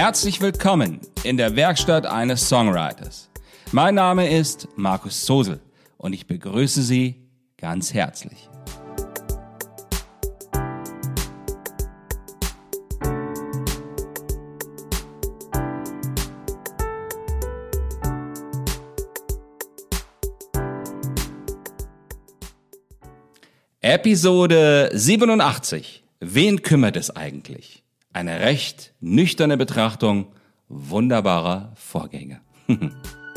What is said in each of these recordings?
Herzlich willkommen in der Werkstatt eines Songwriters. Mein Name ist Markus Sosel und ich begrüße Sie ganz herzlich. Episode 87. Wen kümmert es eigentlich? Eine recht nüchterne Betrachtung wunderbarer Vorgänge.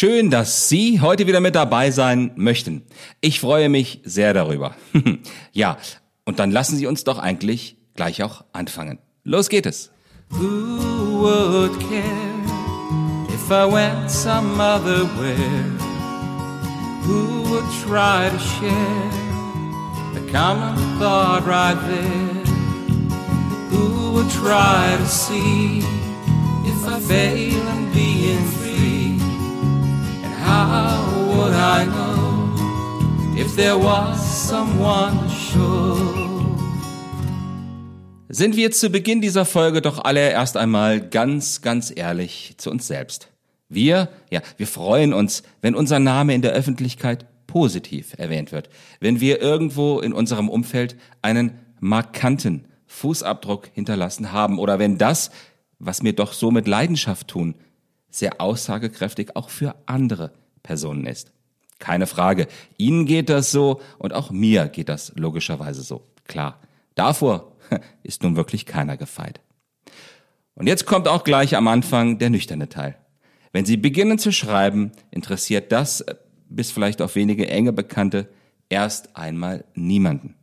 Schön, dass Sie heute wieder mit dabei sein möchten. Ich freue mich sehr darüber. ja, und dann lassen Sie uns doch eigentlich gleich auch anfangen. Los geht es. Who would care if I went some other way? Who would try to share the common thought right there? Who would try to see if I fail? How would I know if there was someone sure? Sind wir zu Beginn dieser Folge doch alle erst einmal ganz, ganz ehrlich zu uns selbst. Wir, ja, wir freuen uns, wenn unser Name in der Öffentlichkeit positiv erwähnt wird, wenn wir irgendwo in unserem Umfeld einen markanten Fußabdruck hinterlassen haben oder wenn das, was wir doch so mit Leidenschaft tun, sehr aussagekräftig auch für andere Personen ist. Keine Frage. Ihnen geht das so und auch mir geht das logischerweise so. Klar. Davor ist nun wirklich keiner gefeit. Und jetzt kommt auch gleich am Anfang der nüchterne Teil. Wenn Sie beginnen zu schreiben, interessiert das, äh, bis vielleicht auf wenige enge Bekannte, erst einmal niemanden.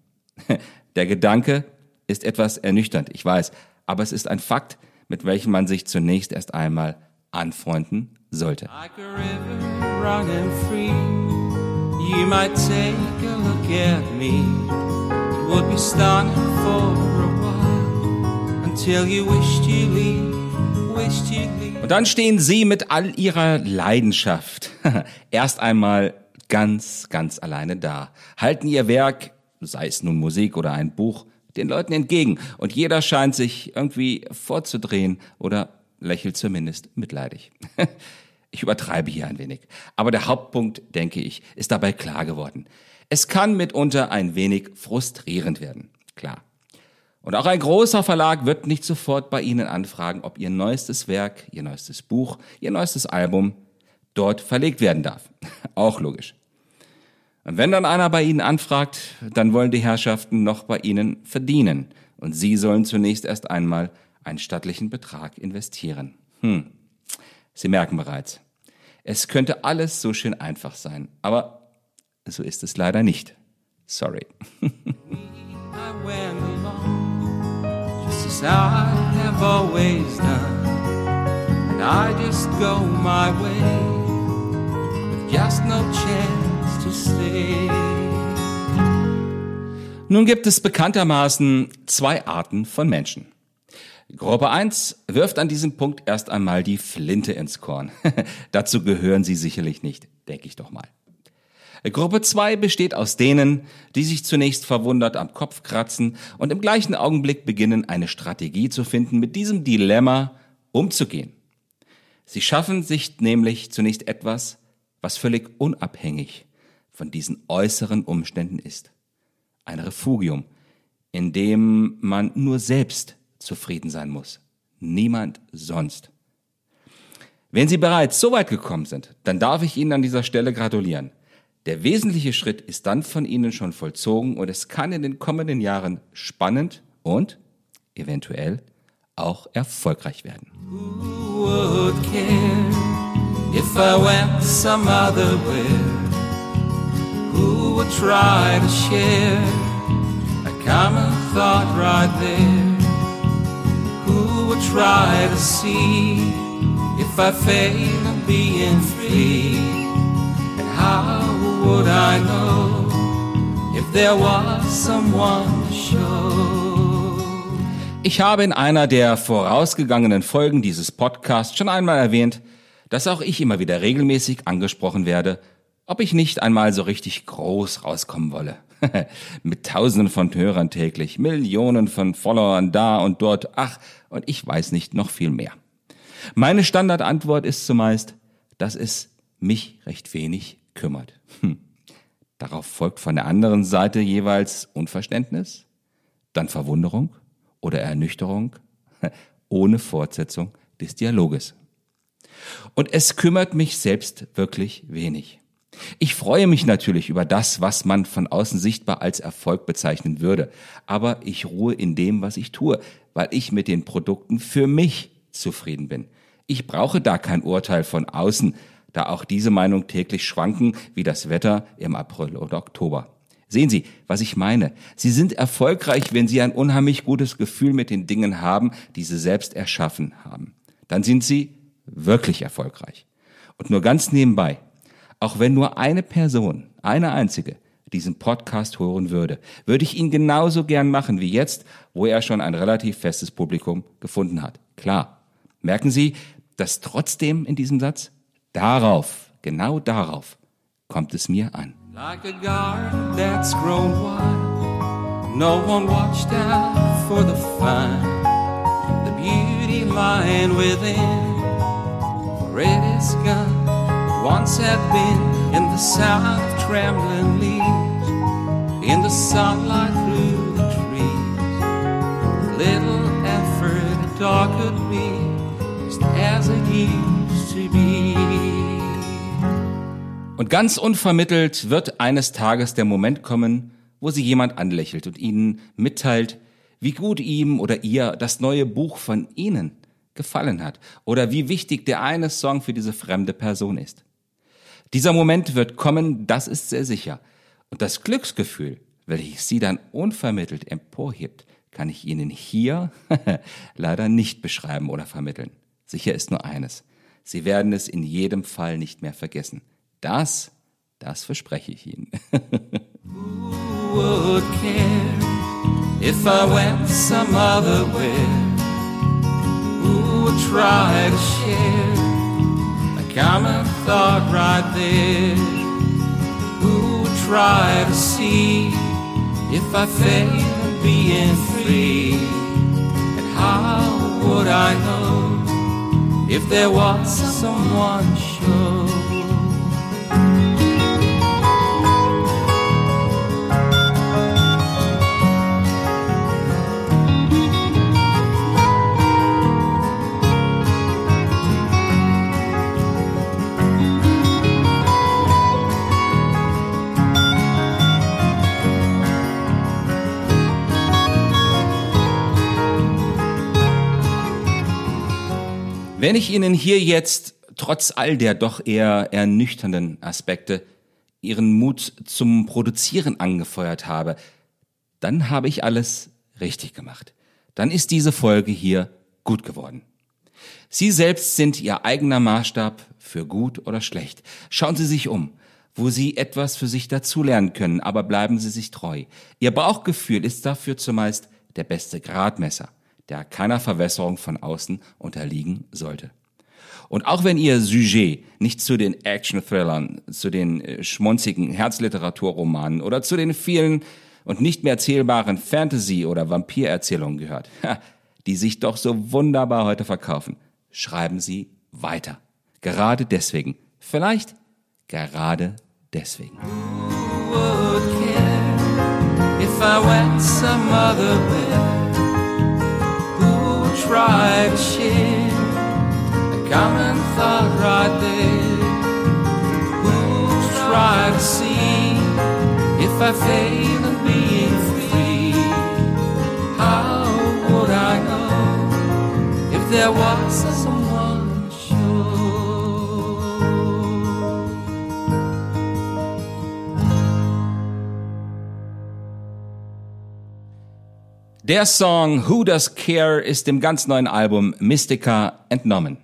Der Gedanke ist etwas ernüchternd, ich weiß, aber es ist ein Fakt, mit welchem man sich zunächst erst einmal anfreunden sollte. Und dann stehen sie mit all ihrer Leidenschaft erst einmal ganz, ganz alleine da, halten ihr Werk, sei es nun Musik oder ein Buch, den Leuten entgegen. Und jeder scheint sich irgendwie vorzudrehen oder lächelt zumindest mitleidig. Ich übertreibe hier ein wenig. Aber der Hauptpunkt, denke ich, ist dabei klar geworden. Es kann mitunter ein wenig frustrierend werden. Klar. Und auch ein großer Verlag wird nicht sofort bei Ihnen anfragen, ob Ihr neuestes Werk, Ihr neuestes Buch, Ihr neuestes Album dort verlegt werden darf. Auch logisch. Und wenn dann einer bei Ihnen anfragt, dann wollen die Herrschaften noch bei Ihnen verdienen. Und Sie sollen zunächst erst einmal einen stattlichen Betrag investieren. Hm. Sie merken bereits, es könnte alles so schön einfach sein, aber so ist es leider nicht. Sorry. Nun gibt es bekanntermaßen zwei Arten von Menschen. Gruppe 1 wirft an diesem Punkt erst einmal die Flinte ins Korn. Dazu gehören sie sicherlich nicht, denke ich doch mal. Gruppe 2 besteht aus denen, die sich zunächst verwundert am Kopf kratzen und im gleichen Augenblick beginnen, eine Strategie zu finden, mit diesem Dilemma umzugehen. Sie schaffen sich nämlich zunächst etwas, was völlig unabhängig von diesen äußeren Umständen ist. Ein Refugium, in dem man nur selbst zufrieden sein muss. Niemand sonst. Wenn Sie bereits so weit gekommen sind, dann darf ich Ihnen an dieser Stelle gratulieren. Der wesentliche Schritt ist dann von Ihnen schon vollzogen und es kann in den kommenden Jahren spannend und eventuell auch erfolgreich werden. Who would try to share a common thought right there? Would try to see if I fail in being free. And how would I know if there was someone to show? Ich habe in einer der vorausgegangenen Folgen dieses Podcasts schon einmal erwähnt, dass auch ich immer wieder regelmäßig angesprochen werde, ob ich nicht einmal so richtig groß rauskommen wolle. Mit Tausenden von Hörern täglich, Millionen von Followern da und dort, ach, und ich weiß nicht noch viel mehr. Meine Standardantwort ist zumeist, dass es mich recht wenig kümmert. Hm. Darauf folgt von der anderen Seite jeweils Unverständnis, dann Verwunderung oder Ernüchterung ohne Fortsetzung des Dialoges. Und es kümmert mich selbst wirklich wenig. Ich freue mich natürlich über das, was man von außen sichtbar als Erfolg bezeichnen würde, aber ich ruhe in dem, was ich tue, weil ich mit den Produkten für mich zufrieden bin. Ich brauche da kein Urteil von außen, da auch diese Meinung täglich schwanken wie das Wetter im April oder Oktober. Sehen Sie, was ich meine. Sie sind erfolgreich, wenn Sie ein unheimlich gutes Gefühl mit den Dingen haben, die Sie selbst erschaffen haben. Dann sind Sie wirklich erfolgreich. Und nur ganz nebenbei, auch wenn nur eine Person, eine einzige, diesen Podcast hören würde, würde ich ihn genauso gern machen wie jetzt, wo er schon ein relativ festes Publikum gefunden hat. Klar. Merken Sie, dass trotzdem in diesem Satz darauf, genau darauf, kommt es mir an. Like a garden that's grown wild, no one watched out for the fun, the beauty lying within. For it is gone, once had been in the sound of trembling leaves, in the sunlight through the trees. Little effort, a dog could be, just as it used to be. Und ganz unvermittelt wird eines Tages der Moment kommen, wo sie jemand anlächelt und ihnen mitteilt, wie gut ihm oder ihr das neue Buch von ihnen gefallen hat oder wie wichtig der eine Song für diese fremde Person ist. Dieser Moment wird kommen, das ist sehr sicher. Und das Glücksgefühl, welches sie dann unvermittelt emporhebt, kann ich Ihnen hier leider nicht beschreiben oder vermitteln. Sicher ist nur eines. Sie werden es in jedem Fall nicht mehr vergessen. Das, das verspreche ich Ihnen. Who would care if I went some other way? Who would try to share common thought right there? Who would try to see if I failed in being free? And how would I know if there was someone sure? Wenn ich Ihnen hier jetzt trotz all der doch eher ernüchternden Aspekte Ihren Mut zum Produzieren angefeuert habe, dann habe ich alles richtig gemacht. Dann ist diese Folge hier gut geworden. Sie selbst sind Ihr eigener Maßstab für gut oder schlecht. Schauen Sie sich um, wo Sie etwas für sich dazulernen können, aber bleiben Sie sich treu. Ihr Bauchgefühl ist dafür zumeist der beste Gradmesser der keiner Verwässerung von außen unterliegen sollte. Und auch wenn Ihr Sujet nicht zu den Action-Thrillern, zu den äh, schmonzigen Herzliteraturromanen oder zu den vielen und nicht mehr erzählbaren Fantasy- oder Vampirerzählungen gehört, die sich doch so wunderbar heute verkaufen, schreiben Sie weiter. Gerade deswegen. Vielleicht gerade deswegen. Who would care if I went some other way? To share a common thought right there. Who'll try to see if I fail in being free? How would I know if there was someone Der Song Who Does Care ist dem ganz neuen Album Mystica entnommen.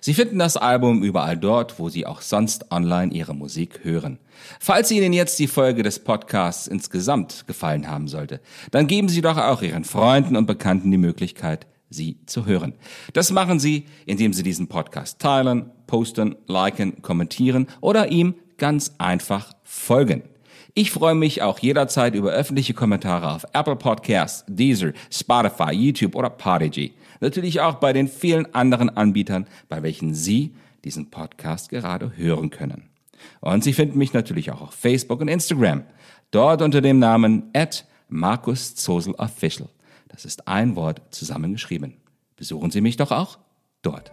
Sie finden das Album überall dort, wo Sie auch sonst online Ihre Musik hören. Falls Ihnen jetzt die Folge des Podcasts insgesamt gefallen haben sollte, dann geben Sie doch auch Ihren Freunden und Bekannten die Möglichkeit, sie zu hören. Das machen Sie, indem Sie diesen Podcast teilen, posten, liken, kommentieren oder ihm ganz einfach folgen. Ich freue mich auch jederzeit über öffentliche Kommentare auf Apple Podcasts, Deezer, Spotify, YouTube oder Podigy. Natürlich auch bei den vielen anderen Anbietern, bei welchen Sie diesen Podcast gerade hören können. Und Sie finden mich natürlich auch auf Facebook und Instagram. Dort unter dem Namen at Markus Zosel Official. Das ist ein Wort zusammengeschrieben. Besuchen Sie mich doch auch dort.